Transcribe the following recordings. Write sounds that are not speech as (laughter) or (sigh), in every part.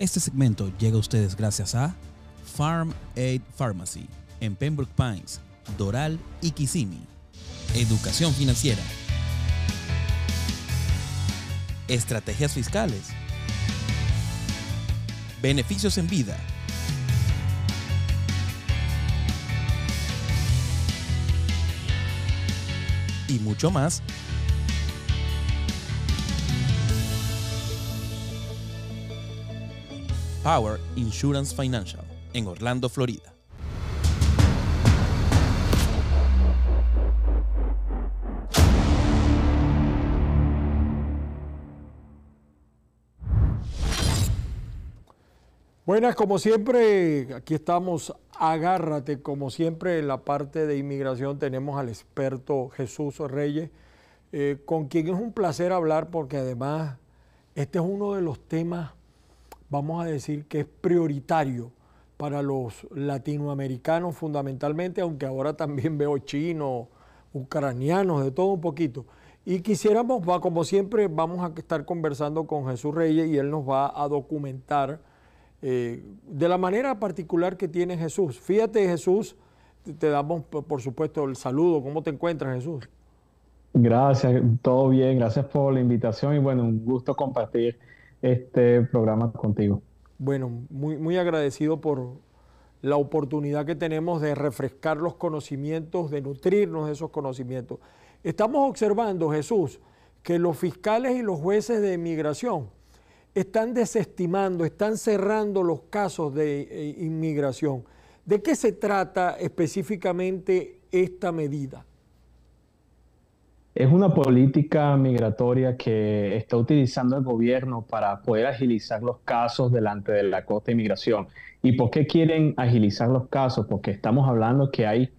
Este segmento llega a ustedes gracias a Farm Aid Pharmacy en Pembroke Pines, Doral y Kissimmee. Educación financiera. Estrategias fiscales. Beneficios en vida. Y mucho más Power Insurance Financial en Orlando, Florida. Buenas, como siempre, aquí estamos, agárrate, como siempre en la parte de inmigración tenemos al experto Jesús Reyes, eh, con quien es un placer hablar porque además este es uno de los temas, vamos a decir, que es prioritario para los latinoamericanos fundamentalmente, aunque ahora también veo chinos, ucranianos, de todo un poquito. Y quisiéramos, como siempre, vamos a estar conversando con Jesús Reyes y él nos va a documentar eh, de la manera particular que tiene Jesús. Fíjate Jesús, te damos por supuesto el saludo. ¿Cómo te encuentras Jesús? Gracias, todo bien, gracias por la invitación y bueno, un gusto compartir este programa contigo. Bueno, muy, muy agradecido por la oportunidad que tenemos de refrescar los conocimientos, de nutrirnos de esos conocimientos. Estamos observando, Jesús, que los fiscales y los jueces de inmigración están desestimando, están cerrando los casos de eh, inmigración. ¿De qué se trata específicamente esta medida? Es una política migratoria que está utilizando el gobierno para poder agilizar los casos delante de la Corte de Inmigración. ¿Y por qué quieren agilizar los casos? Porque estamos hablando que hay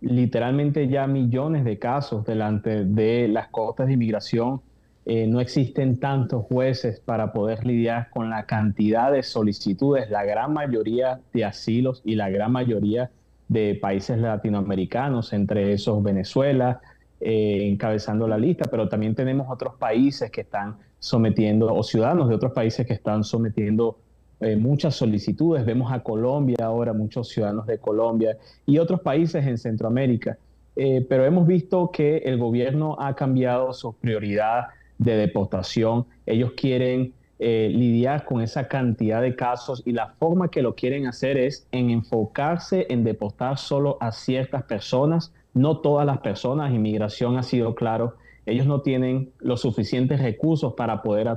literalmente ya millones de casos delante de las Cortes de Inmigración eh, no existen tantos jueces para poder lidiar con la cantidad de solicitudes, la gran mayoría de asilos y la gran mayoría de países latinoamericanos, entre esos Venezuela, eh, encabezando la lista, pero también tenemos otros países que están sometiendo, o ciudadanos de otros países que están sometiendo eh, muchas solicitudes. Vemos a Colombia ahora, muchos ciudadanos de Colombia y otros países en Centroamérica. pero hemos visto que el gobierno ha cambiado su prioridad de deportación. Ellos quieren eh, lidiar con esa cantidad de casos y la forma que lo quieren hacer es en enfocarse en deportar solo a ciertas personas, no todas las personas. Inmigración ha sido claro, ellos no tienen los suficientes recursos para poder,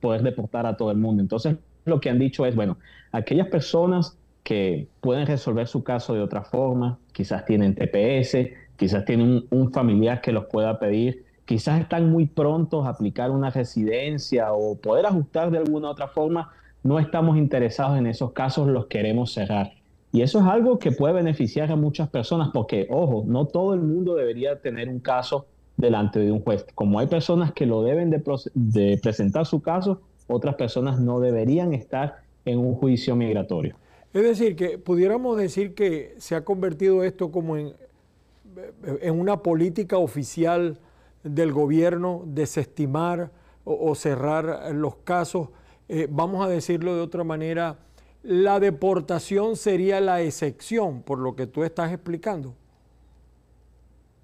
poder deportar a todo el mundo. Entonces, lo que han dicho es, bueno, aquellas personas que pueden resolver su caso de otra forma, quizás tienen TPS, quizás tienen un familiar que los pueda pedir, quizás están muy prontos a aplicar una residencia o poder ajustar de alguna otra forma, no estamos interesados en esos casos, los queremos cerrar. Y eso es algo que puede beneficiar a muchas personas porque, ojo, no todo el mundo debería tener un caso delante de un juez. Como hay personas que lo deben de, presentar su caso, otras personas no deberían estar en un juicio migratorio. Es decir, que pudiéramos decir que se ha convertido esto como en, en una política oficial del gobierno desestimar o, cerrar los casos. Eh, vamos a decirlo de otra manera, la deportación sería la excepción, por lo que tú estás explicando.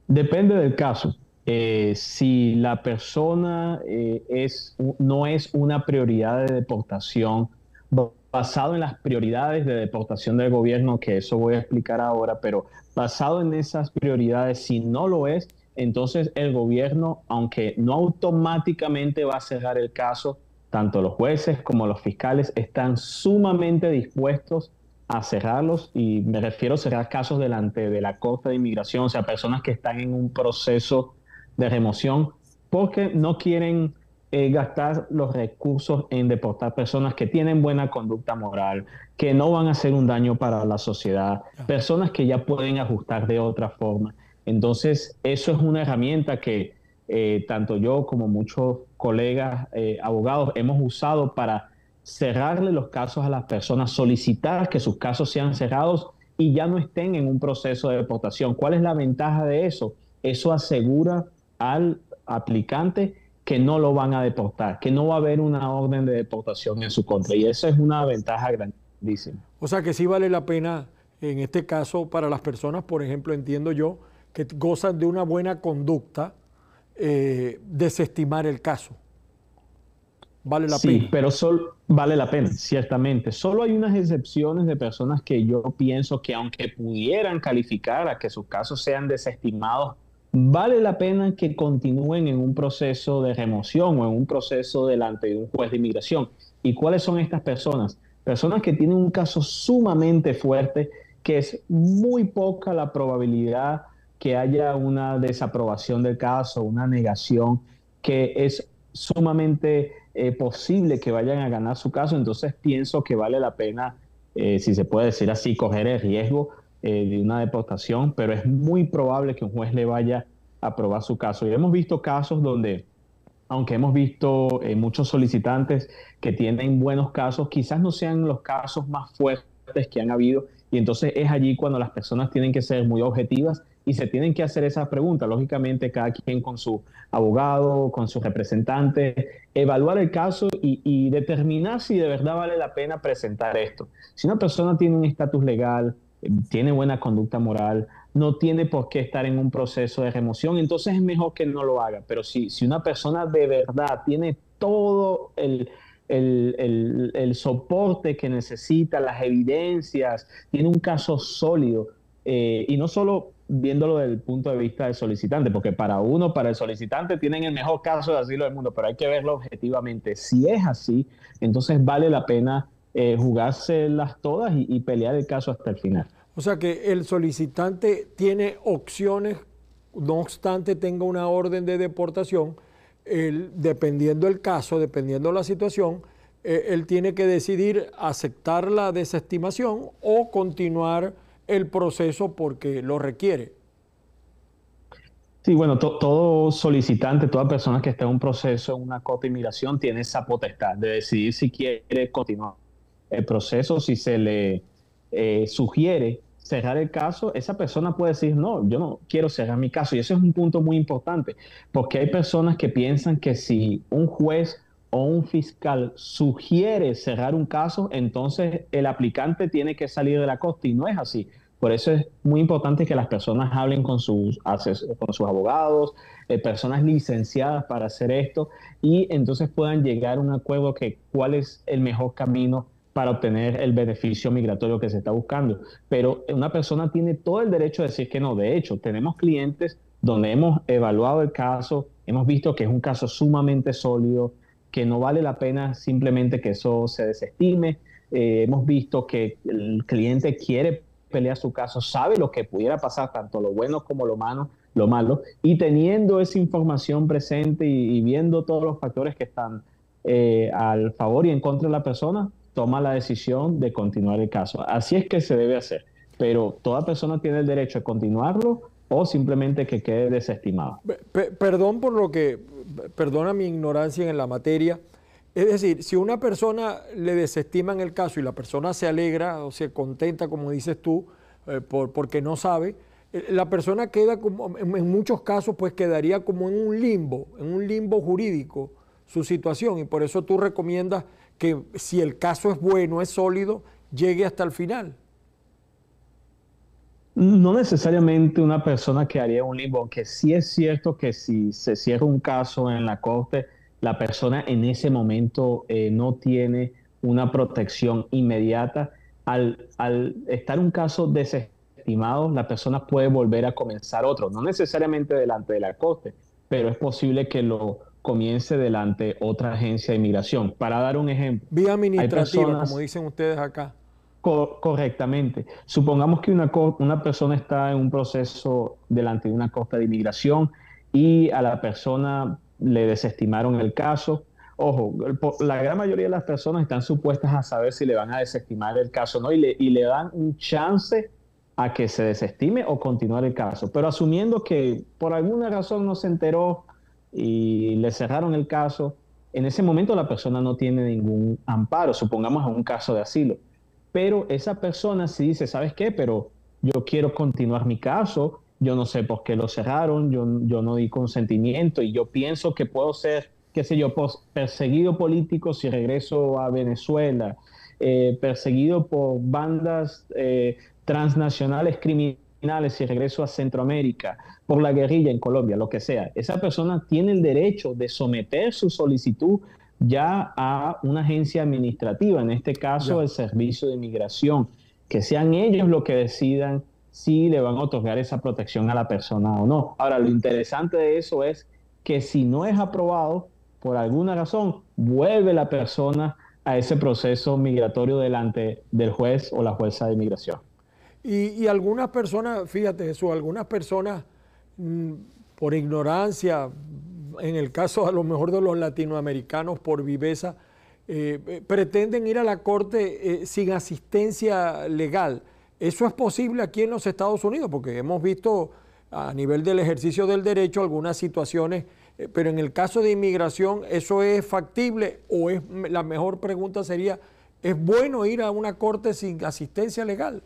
Depende del caso. Eh, si la persona eh, es, no es una prioridad de deportación, basado en las prioridades de deportación del gobierno, que eso voy a explicar ahora, pero basado en esas prioridades, si no lo es, entonces el gobierno, aunque no automáticamente va a cerrar el caso, tanto los jueces como los fiscales están sumamente dispuestos a cerrarlos y me refiero a cerrar casos delante de la Corte de Inmigración, o sea, personas que están en un proceso de remoción porque no quieren eh, gastar los recursos en deportar personas que tienen buena conducta moral, que no van a hacer un daño para la sociedad, personas que ya pueden ajustar de otra forma. Entonces, eso es una herramienta que eh, tanto yo como muchos colegas eh, abogados hemos usado para cerrarle los casos a las personas, solicitar que sus casos sean cerrados y ya no estén en un proceso de deportación. ¿Cuál es la ventaja de eso? Eso asegura al aplicante que no lo van a deportar, que no va a haber una orden de deportación en su contra. Y eso es una ventaja grandísima. O sea que sí vale la pena, en este caso, para las personas, por ejemplo, entiendo yo, que gozan de una buena conducta, eh, desestimar el caso. Vale la pena. Sí, pero solo vale la pena, ciertamente. Solo hay unas excepciones de personas que yo pienso que aunque pudieran calificar a que sus casos sean desestimados, vale la pena que continúen en un proceso de remoción o en un proceso delante de un juez de inmigración. ¿Y cuáles son estas personas? Personas que tienen un caso sumamente fuerte, que es muy poca la probabilidad que haya una desaprobación del caso, una negación, que es sumamente eh, posible que vayan a ganar su caso, entonces pienso que vale la pena, eh, si se puede decir así, coger el riesgo eh, de una deportación, pero es muy probable que un juez le vaya a aprobar su caso. Y hemos visto casos donde, aunque hemos visto muchos solicitantes que tienen buenos casos, quizás no sean los casos más fuertes que han habido, y entonces es allí cuando las personas tienen que ser muy objetivas y se tienen que hacer esas preguntas, lógicamente cada quien con su abogado, con su representante, evaluar el caso y, determinar si de verdad vale la pena presentar esto. Si una persona tiene un estatus legal, tiene buena conducta moral, no tiene por qué estar en un proceso de remoción, entonces es mejor que no lo haga. Pero si, si una persona de verdad tiene todo el, el, el, soporte que necesita, las evidencias, tiene un caso sólido, eh, y no solo viéndolo desde el punto de vista del solicitante, porque para uno, para el solicitante, tienen el mejor caso de asilo del mundo, pero hay que verlo objetivamente. Si es así, entonces vale la pena eh, jugárselas todas y, pelear el caso hasta el final. O sea que el solicitante tiene opciones, no obstante tenga una orden de deportación, dependiendo el caso, dependiendo la situación, eh, él tiene que decidir aceptar la desestimación o continuar el proceso porque lo requiere. Sí, bueno, todo solicitante, toda persona que esté en un proceso, en una cota inmigración, tiene esa potestad de decidir si quiere continuar el proceso, si se le eh, sugiere cerrar el caso, esa persona puede decir, no, yo no quiero cerrar mi caso. Y eso es un punto muy importante, porque hay personas que piensan que si un juez o un fiscal sugiere cerrar un caso, entonces el aplicante tiene que salir de la costa y no es así. Por eso es muy importante que las personas hablen con sus, con sus abogados, eh, personas licenciadas para hacer esto y entonces puedan llegar a un acuerdo que cuál es el mejor camino para obtener el beneficio migratorio que se está buscando. Pero una persona tiene todo el derecho a decir que no. De hecho, tenemos clientes donde hemos evaluado el caso, hemos visto que es un caso sumamente sólido, que no vale la pena simplemente que eso se desestime. Eh, hemos visto que el cliente quiere pelear su caso, sabe lo que pudiera pasar, tanto lo bueno como lo malo, lo malo y teniendo esa información presente y, viendo todos los factores que están eh, al favor y en contra de la persona, toma la decisión de continuar el caso. Así es que se debe hacer, pero toda persona tiene el derecho a continuarlo o simplemente que quede desestimado. perdón por lo que, perdona mi ignorancia en la materia. Es decir, si una persona le desestima en el caso y la persona se alegra o se contenta, como dices tú, eh, por, porque no sabe, eh, la persona queda como, en muchos casos, pues quedaría como en un limbo, en un limbo jurídico su situación. Y por eso tú recomiendas que si el caso es bueno, es sólido, llegue hasta el final. No necesariamente una persona que haría un limbo, aunque sí es cierto que si se cierra un caso en la corte, la persona en ese momento eh, no tiene una protección inmediata. Al, al estar un caso desestimado, la persona puede volver a comenzar otro, no necesariamente delante de la corte, pero es posible que lo comience delante otra agencia de inmigración. Para dar un ejemplo. Vía administrativa, como dicen ustedes acá correctamente. Supongamos que una, una persona está en un proceso delante de una costa de inmigración y a la persona le desestimaron el caso. Ojo, la gran mayoría de las personas están supuestas a saber si le van a desestimar el caso no y le, y le dan un chance a que se desestime o continuar el caso. Pero asumiendo que por alguna razón no se enteró y le cerraron el caso, en ese momento la persona no tiene ningún amparo, supongamos en un caso de asilo pero esa persona sí dice, ¿sabes qué? Pero yo quiero continuar mi caso, yo no sé por qué lo cerraron, yo, yo no di consentimiento y yo pienso que puedo ser qué sé yo, perseguido político si regreso a Venezuela, eh, perseguido por bandas eh, transnacionales criminales si regreso a Centroamérica, por la guerrilla en Colombia, lo que sea. Esa persona tiene el derecho de someter su solicitud ya a una agencia administrativa, en este caso el Servicio de Inmigración, que sean ellos los que decidan si le van a otorgar esa protección a la persona o no. Ahora, lo interesante de eso es que si no es aprobado, por alguna razón, vuelve la persona a ese proceso migratorio delante del juez o la jueza de inmigración. Y, algunas personas, fíjate eso, algunas personas mm, por ignorancia, en el caso a lo mejor de los latinoamericanos por viveza, eh, eh, pretenden ir a la corte eh, sin asistencia legal. ¿Eso es posible aquí en los Estados Unidos? Porque hemos visto a nivel del ejercicio del derecho algunas situaciones, pero en el caso de inmigración, ¿eso es factible o es la mejor pregunta sería, ¿es bueno ir a una corte sin asistencia legal?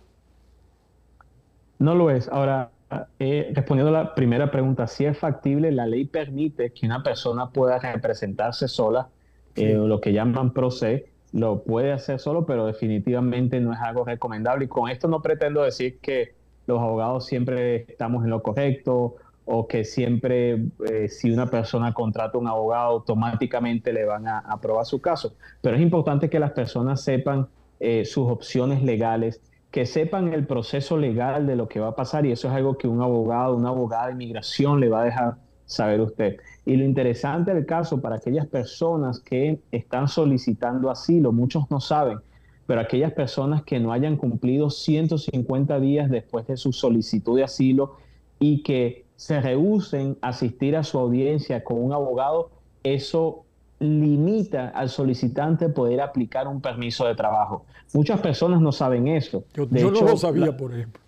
No lo es. Ahora, eh, respondiendo a la primera pregunta, si es factible, la ley permite que una persona pueda representarse sola, eh, lo que llaman pro se, lo puede hacer solo, pero definitivamente no es algo recomendable. Y con esto no pretendo decir que los abogados siempre estamos en lo correcto o que siempre eh, si una persona contrata un abogado automáticamente le van a aprobar su caso. Pero es importante que las personas sepan sus opciones legales que sepan el proceso legal de lo que va a pasar y eso es algo que un abogado, una abogada de inmigración le va a dejar saber usted. Y lo interesante del caso para aquellas personas que están solicitando asilo, muchos no saben, pero aquellas personas que no hayan cumplido 150 días después de su solicitud de asilo y que se rehúsen a asistir a su audiencia con un abogado, eso limita al solicitante poder aplicar un permiso de trabajo. Muchas personas no saben eso. Yo, no lo sabía, por ejemplo.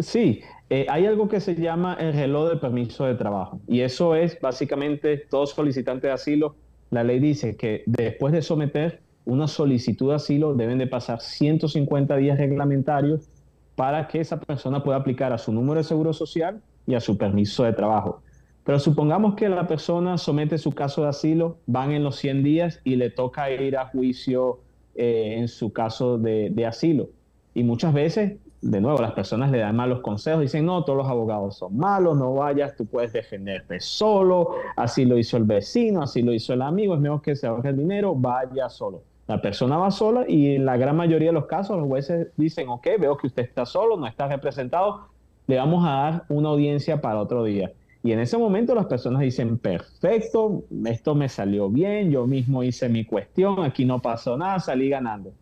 Sí, eh, hay algo que se llama el reloj del permiso de trabajo. Y eso es básicamente todo solicitante de asilo. La ley dice que después de someter una solicitud de asilo deben de pasar 150 días reglamentarios para que esa persona pueda aplicar a su número de seguro social y a su permiso de trabajo. Pero supongamos que la persona somete su caso de asilo, van en los 100 días y le toca ir a juicio eh, en su caso de, asilo. Y muchas veces, de nuevo, las personas le dan malos consejos, dicen, no, todos los abogados son malos, no vayas, tú puedes defenderte solo, así lo hizo el vecino, así lo hizo el amigo, es mejor que se ahorre el dinero, vaya solo. La persona va sola y en la gran mayoría de los casos los jueces dicen, ok, veo que usted está solo, no está representado, le vamos a dar una audiencia para otro día. Y en ese momento las personas dicen, perfecto, esto me salió bien, yo mismo hice mi cuestión, aquí no pasó nada, salí ganando.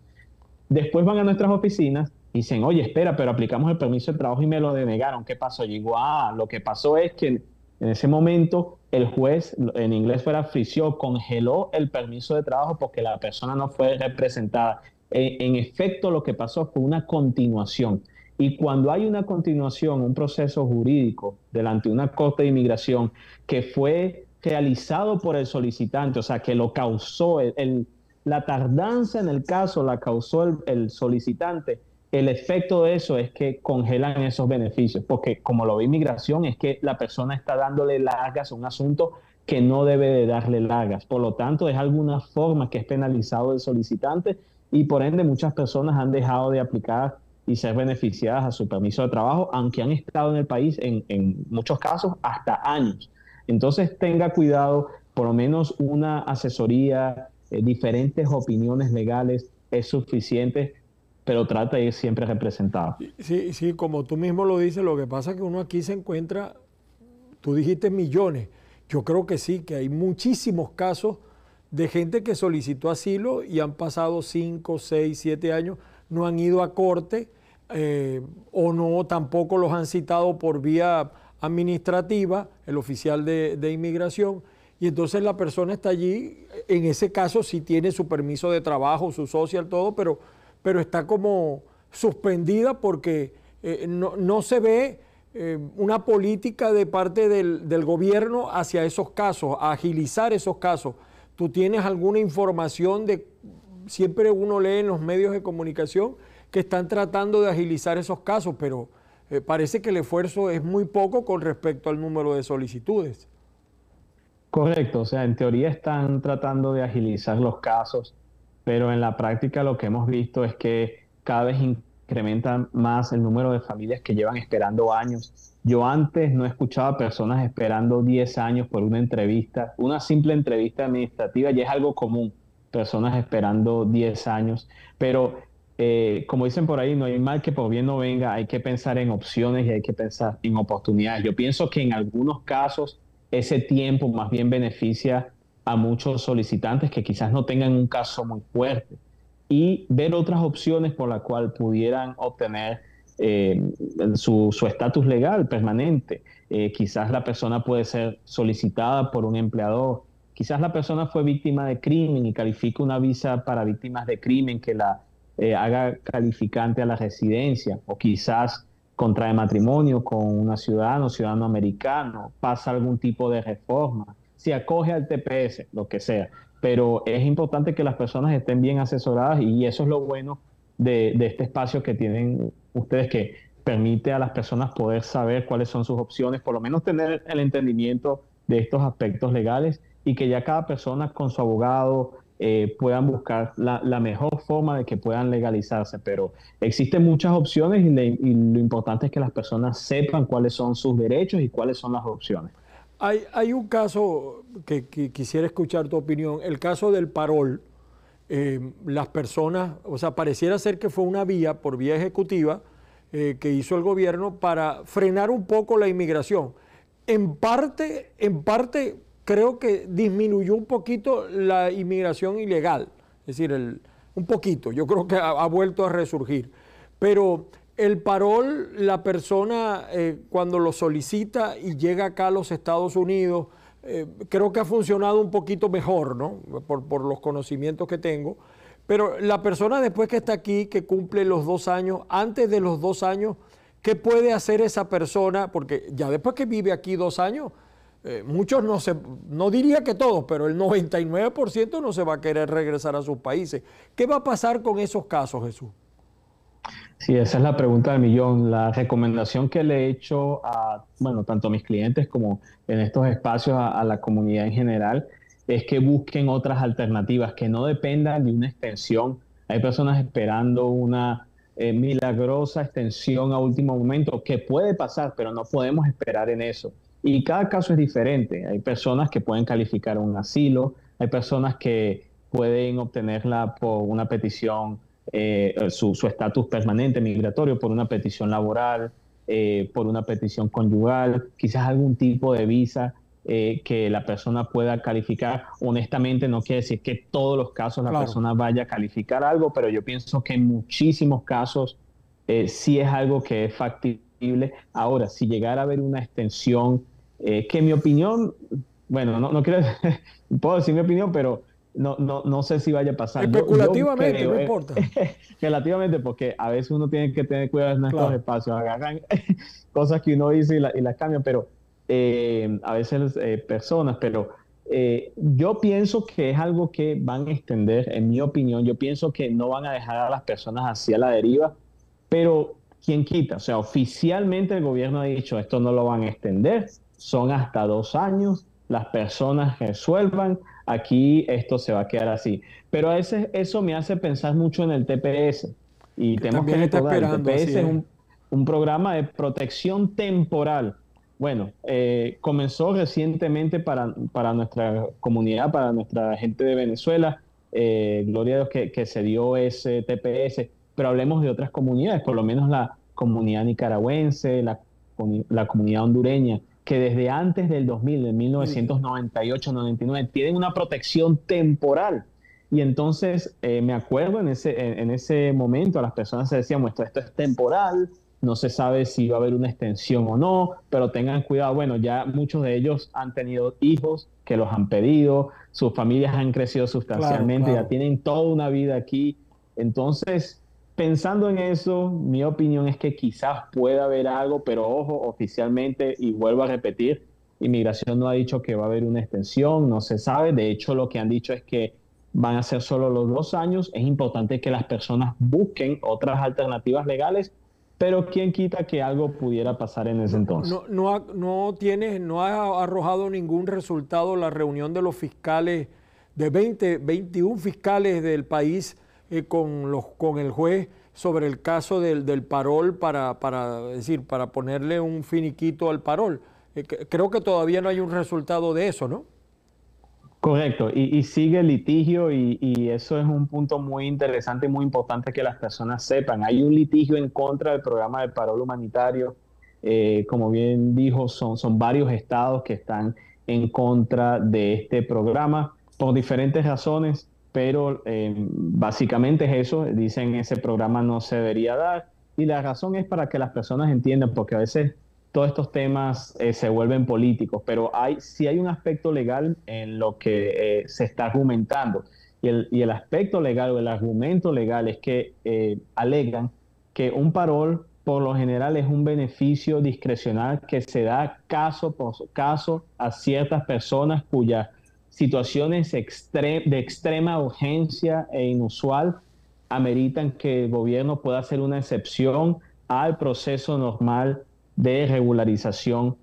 Después van a nuestras oficinas y dicen, oye, espera, pero aplicamos el permiso de trabajo y me lo denegaron. ¿Qué pasó? Y digo, ah, lo que pasó es que en ese momento el juez, en inglés fuera frició, congeló el permiso de trabajo porque la persona no fue representada. en efecto, lo que pasó fue una continuación. Y cuando hay una continuación, un proceso jurídico delante de una corte de inmigración que fue realizado por el solicitante, o sea, que lo causó, el, la tardanza en el caso la causó el, el, solicitante, el efecto de eso es que congelan esos beneficios, porque como lo ve inmigración, es que la persona está dándole largas a un asunto que no debe de darle largas. Por lo tanto, es alguna forma que es penalizado el solicitante y por ende muchas personas han dejado de aplicar y ser beneficiadas a su permiso de trabajo, aunque han estado en el país en, en muchos casos hasta años. Entonces tenga cuidado, por lo menos una asesoría, eh, diferentes opiniones legales es suficiente, pero trata de ir siempre representado. Sí, sí, como tú mismo lo dices, lo que pasa es que uno aquí se encuentra, tú dijiste millones, yo creo que sí, que hay muchísimos casos de gente que solicitó asilo y han pasado 5, 6, 7 años no han ido a corte eh, o no tampoco los han citado por vía administrativa, el oficial de, inmigración, y entonces la persona está allí, en ese caso sí tiene su permiso de trabajo, su social, todo, pero, pero está como suspendida porque eh, no, se ve eh, una política de parte del, del, gobierno hacia esos casos, a agilizar esos casos. ¿Tú tienes alguna información de siempre uno lee en los medios de comunicación que están tratando de agilizar esos casos, pero eh, parece que el esfuerzo es muy poco con respecto al número de solicitudes. Correcto, o sea, en teoría están tratando de agilizar los casos, pero en la práctica lo que hemos visto es que cada vez incrementa más el número de familias que llevan esperando años. Yo antes no escuchaba personas esperando 10 años por una entrevista, una simple entrevista administrativa ya es algo común, personas esperando 10 años, pero eh, como dicen por ahí, no hay mal que por bien no venga, hay que pensar en opciones y hay que pensar en oportunidades. Yo pienso que en algunos casos ese tiempo más bien beneficia a muchos solicitantes que quizás no tengan un caso muy fuerte y ver otras opciones por las cuales pudieran obtener eh, su estatus legal permanente. Eh, quizás la persona puede ser solicitada por un empleador, quizás la persona fue víctima de crimen y califica una visa para víctimas de crimen que la eh, haga calificante a la residencia, o quizás contrae matrimonio con una ciudadano, ciudadano americano, pasa algún tipo de reforma, se acoge al TPS, lo que sea. Pero es importante que las personas estén bien asesoradas y eso es lo bueno de, este espacio que tienen ustedes que permite a las personas poder saber cuáles son sus opciones, por lo menos tener el entendimiento de estos aspectos legales y que ya cada persona con su abogado, eh, puedan buscar la, mejor forma de que puedan legalizarse. Pero existen muchas opciones y, lo importante es que las personas sepan cuáles son sus derechos y cuáles son las opciones. Hay, hay un caso que, quisiera escuchar tu opinión, el caso del parol. Eh, las personas, o sea, pareciera ser que fue una vía por vía ejecutiva eh, que hizo el gobierno para frenar un poco la inmigración. En parte, en parte creo que disminuyó un poquito la inmigración ilegal, es decir, un poquito, yo creo que ha, vuelto a resurgir. Pero el parol, la persona eh, cuando lo solicita y llega acá a los Estados Unidos, eh, creo que ha funcionado un poquito mejor, ¿no? Por, por, los conocimientos que tengo. Pero la persona después que está aquí, que cumple los dos años, antes de los dos años, ¿qué puede hacer esa persona? Porque ya después que vive aquí dos años, eh, muchos no se, no diría que todos, pero el 99% no se va a querer regresar a sus países. ¿Qué va a pasar con esos casos, Jesús? Sí, esa es la pregunta del millón. La recomendación que le he hecho a, bueno, tanto a mis clientes como en estos espacios a, la comunidad en general, es que busquen otras alternativas, que no dependan de una extensión. Hay personas esperando una eh, milagrosa extensión a último momento, que puede pasar, pero no podemos esperar en eso. Y cada caso es diferente. Hay personas que pueden calificar un asilo, hay personas que pueden obtenerla por una petición, eh, su estatus permanente migratorio, por una petición laboral, eh, por una petición conyugal, quizás algún tipo de visa eh, que la persona pueda calificar. Honestamente, no quiere decir que todos los casos la persona vaya a calificar algo, pero yo pienso que en muchísimos casos sí es algo que es factible. Ahora, si llegara a haber una extensión eh, que mi opinión, bueno, no, no quiero, (laughs) puedo decir mi opinión, pero no, no, no sé si vaya a pasar. Especulativamente, no eh, importa. (laughs) relativamente, porque a veces uno tiene que tener cuidado en estos espacios, agarran (laughs) cosas que uno dice y, la, y las cambian, pero eh, a veces personas, pero yo pienso que es algo que van a extender, en mi opinión, yo pienso que no van a dejar a las personas así a la deriva, pero ¿quién quita? O sea, oficialmente el gobierno ha dicho esto no lo van a extender, son hasta dos años, las personas resuelvan, aquí esto se va a quedar así. Pero a veces eso me hace pensar mucho en el TPS. Y tenemos que recordar, el TPS es un, un, programa de protección temporal. Bueno, eh, comenzó recientemente para, para, nuestra comunidad, para nuestra gente de Venezuela. Eh, gloria a Dios que, que se dio ese TPS, pero hablemos de otras comunidades, por lo menos la comunidad nicaragüense, la, la comunidad hondureña que desde antes del 2000, de 1998-99, tienen una protección temporal. Y entonces eh, me acuerdo en ese, en, ese momento a las personas se decían, esto, esto es temporal, no se sabe si va a haber una extensión o no, pero tengan cuidado, bueno, ya muchos de ellos han tenido hijos que los han pedido, sus familias han crecido sustancialmente, ya tienen toda una vida aquí. Entonces, pensando en eso, mi opinión es que quizás pueda haber algo, pero ojo, oficialmente, y vuelvo a repetir, inmigración no ha dicho que va a haber una extensión, no se sabe. De hecho, lo que han dicho es que van a ser solo los dos años. Es importante que las personas busquen otras alternativas legales, pero quién quita que algo pudiera pasar en ese entonces. No, no, ha, no, tiene, no ha arrojado ningún resultado la reunión de los fiscales, de 20, 21 fiscales del país eh, con, los, con el juez sobre el caso del, del parol para, para, decir, para ponerle un finiquito al parol. Eh, creo que todavía no hay un resultado de eso, ¿no? Correcto, y, sigue el litigio y, eso es un punto muy interesante y muy importante que las personas sepan. Hay un litigio en contra del programa de parol humanitario. Eh, como bien dijo, son, son varios estados que están en contra de este programa por diferentes razones, pero eh, básicamente es eso. Dicen ese programa no se debería dar y la razón es para que las personas entiendan, porque a veces todos estos temas eh, se vuelven políticos, pero hay, sí hay un aspecto legal en lo que eh, se está argumentando. Y el, y el, aspecto legal o el argumento legal es que eh, alegan que un parol por lo general es un beneficio discrecional que se da caso por caso a ciertas personas cuyas situaciones de extrema urgencia e inusual ameritan que el gobierno pueda hacer una excepción al proceso normal de regularización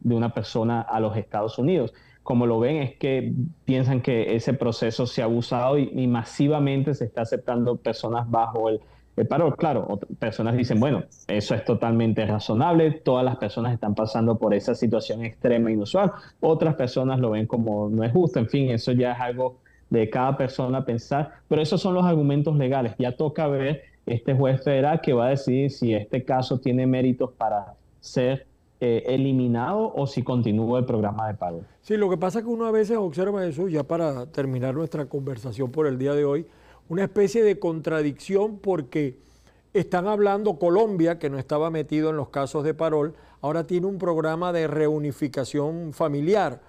de una persona a los Estados Unidos. Como lo ven es que piensan que ese proceso se ha abusado y, masivamente se está aceptando personas bajo el, paro. Claro, personas dicen, bueno, eso es totalmente razonable, todas las personas están pasando por esa situación extrema e inusual. Otras personas lo ven como no es justo, en fin, eso ya es algo de cada persona pensar, pero esos son los argumentos legales. Ya toca ver este juez federal que va a decidir si este caso tiene méritos para ser eh, eliminado o si continúa el programa de pago. Sí, lo que pasa es que uno a veces observa eso, ya para terminar nuestra conversación por el día de hoy, una especie de contradicción porque están hablando Colombia, que no estaba metido en los casos de parol, ahora tiene un programa de reunificación familiar.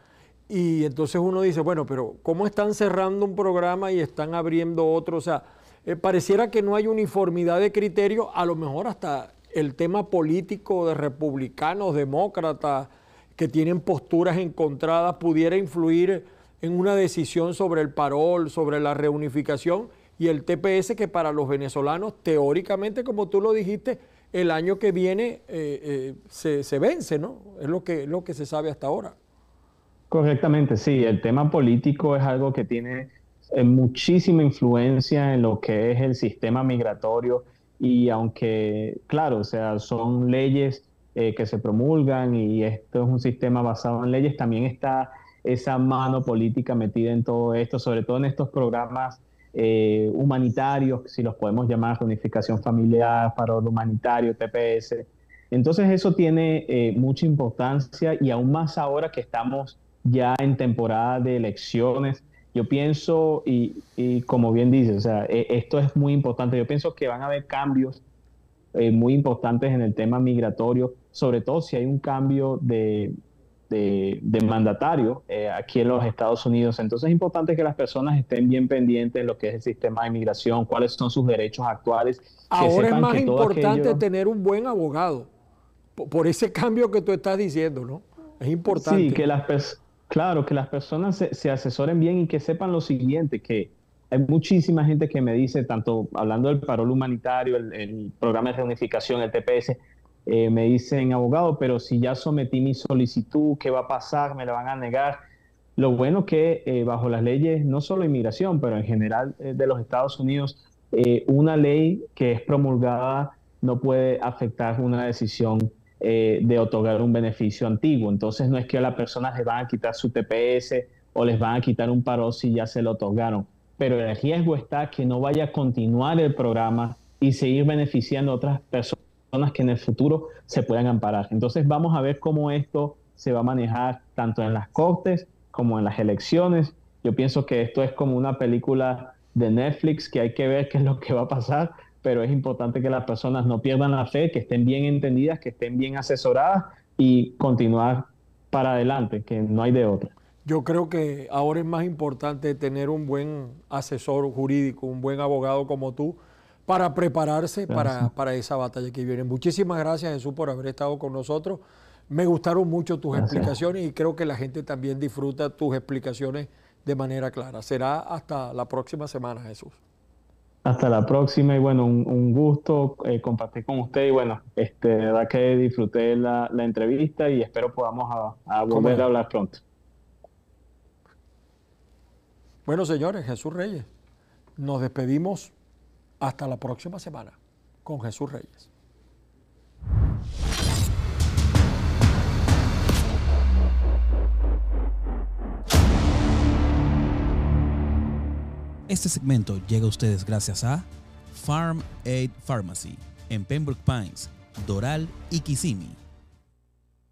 Y entonces uno dice, bueno, pero ¿cómo están cerrando un programa y están abriendo otro? O sea, eh, pareciera que no hay uniformidad de criterio, a lo mejor hasta el tema político de republicanos, demócratas, que tienen posturas encontradas, pudiera influir en una decisión sobre el parol, sobre la reunificación y el TPS que para los venezolanos, teóricamente, como tú lo dijiste, el año que viene eh, eh, se, vence, ¿no? Es lo que, lo que se sabe hasta ahora. Correctamente, sí. El tema político es algo que tiene eh, muchísima influencia en lo que es el sistema migratorio y aunque, claro, o sea, son leyes que se promulgan y esto es un sistema basado en leyes, también está esa mano política metida en todo esto, sobre todo en estos programas eh, humanitarios, si los podemos llamar unificación familiar, paro humanitario, TPS. Entonces eso tiene eh, mucha importancia y aún más ahora que estamos ya en temporada de elecciones yo pienso, y, como bien dices, o sea, e, esto es muy importante, yo pienso que van a haber cambios eh, muy importantes en el tema migratorio, sobre todo si hay un cambio de, de, mandatario eh, aquí en los Estados Unidos. Entonces es importante que las personas estén bien pendientes de lo que es el sistema de inmigración, cuáles son sus derechos actuales. Ahora es más importante tener un buen abogado, por, ese cambio que tú estás diciendo, ¿no? Es importante. Sí, que las personas Claro, que las personas se, asesoren bien y que sepan lo siguiente, que hay muchísima gente que me dice, tanto hablando del parol humanitario, el, programa de reunificación, el TPS, eh, me dicen, abogado, pero si ya sometí mi solicitud, ¿qué va a pasar? ¿Me la van a negar? Lo bueno que eh, bajo las leyes, no solo inmigración, pero en general eh, de los Estados Unidos, una ley que es promulgada no puede afectar una decisión de otorgar un beneficio antiguo. Entonces no es que a las personas les van a quitar su TPS o les van a quitar un paro si ya se lo otorgaron, pero el riesgo está que no vaya a continuar el programa y seguir beneficiando a otras personas que en el futuro se puedan amparar. Entonces vamos a ver cómo esto se va a manejar tanto en las cortes como en las elecciones. Yo pienso que esto es como una película de Netflix que hay que ver qué es lo que va a pasar pero es importante que las personas no pierdan la fe, que estén bien entendidas, que estén bien asesoradas y continuar para adelante, que no hay de otra. Yo creo que ahora es más importante tener un buen asesor jurídico, un buen abogado como tú, para prepararse para, para, esa batalla que viene. Muchísimas gracias Jesús por haber estado con nosotros. Me gustaron mucho tus explicaciones y creo que la gente también disfruta tus explicaciones de manera clara. Será hasta la próxima semana, Jesús. Hasta la próxima y bueno, un, gusto eh, compartir con usted y bueno, este, de verdad que disfruté la, entrevista y espero podamos a, volver a hablar pronto. Bueno, señores, Jesús Reyes, nos despedimos hasta la próxima semana con Jesús Reyes. Este segmento llega a ustedes gracias a Farm Aid Pharmacy en Pembroke Pines, Doral y Kissimmee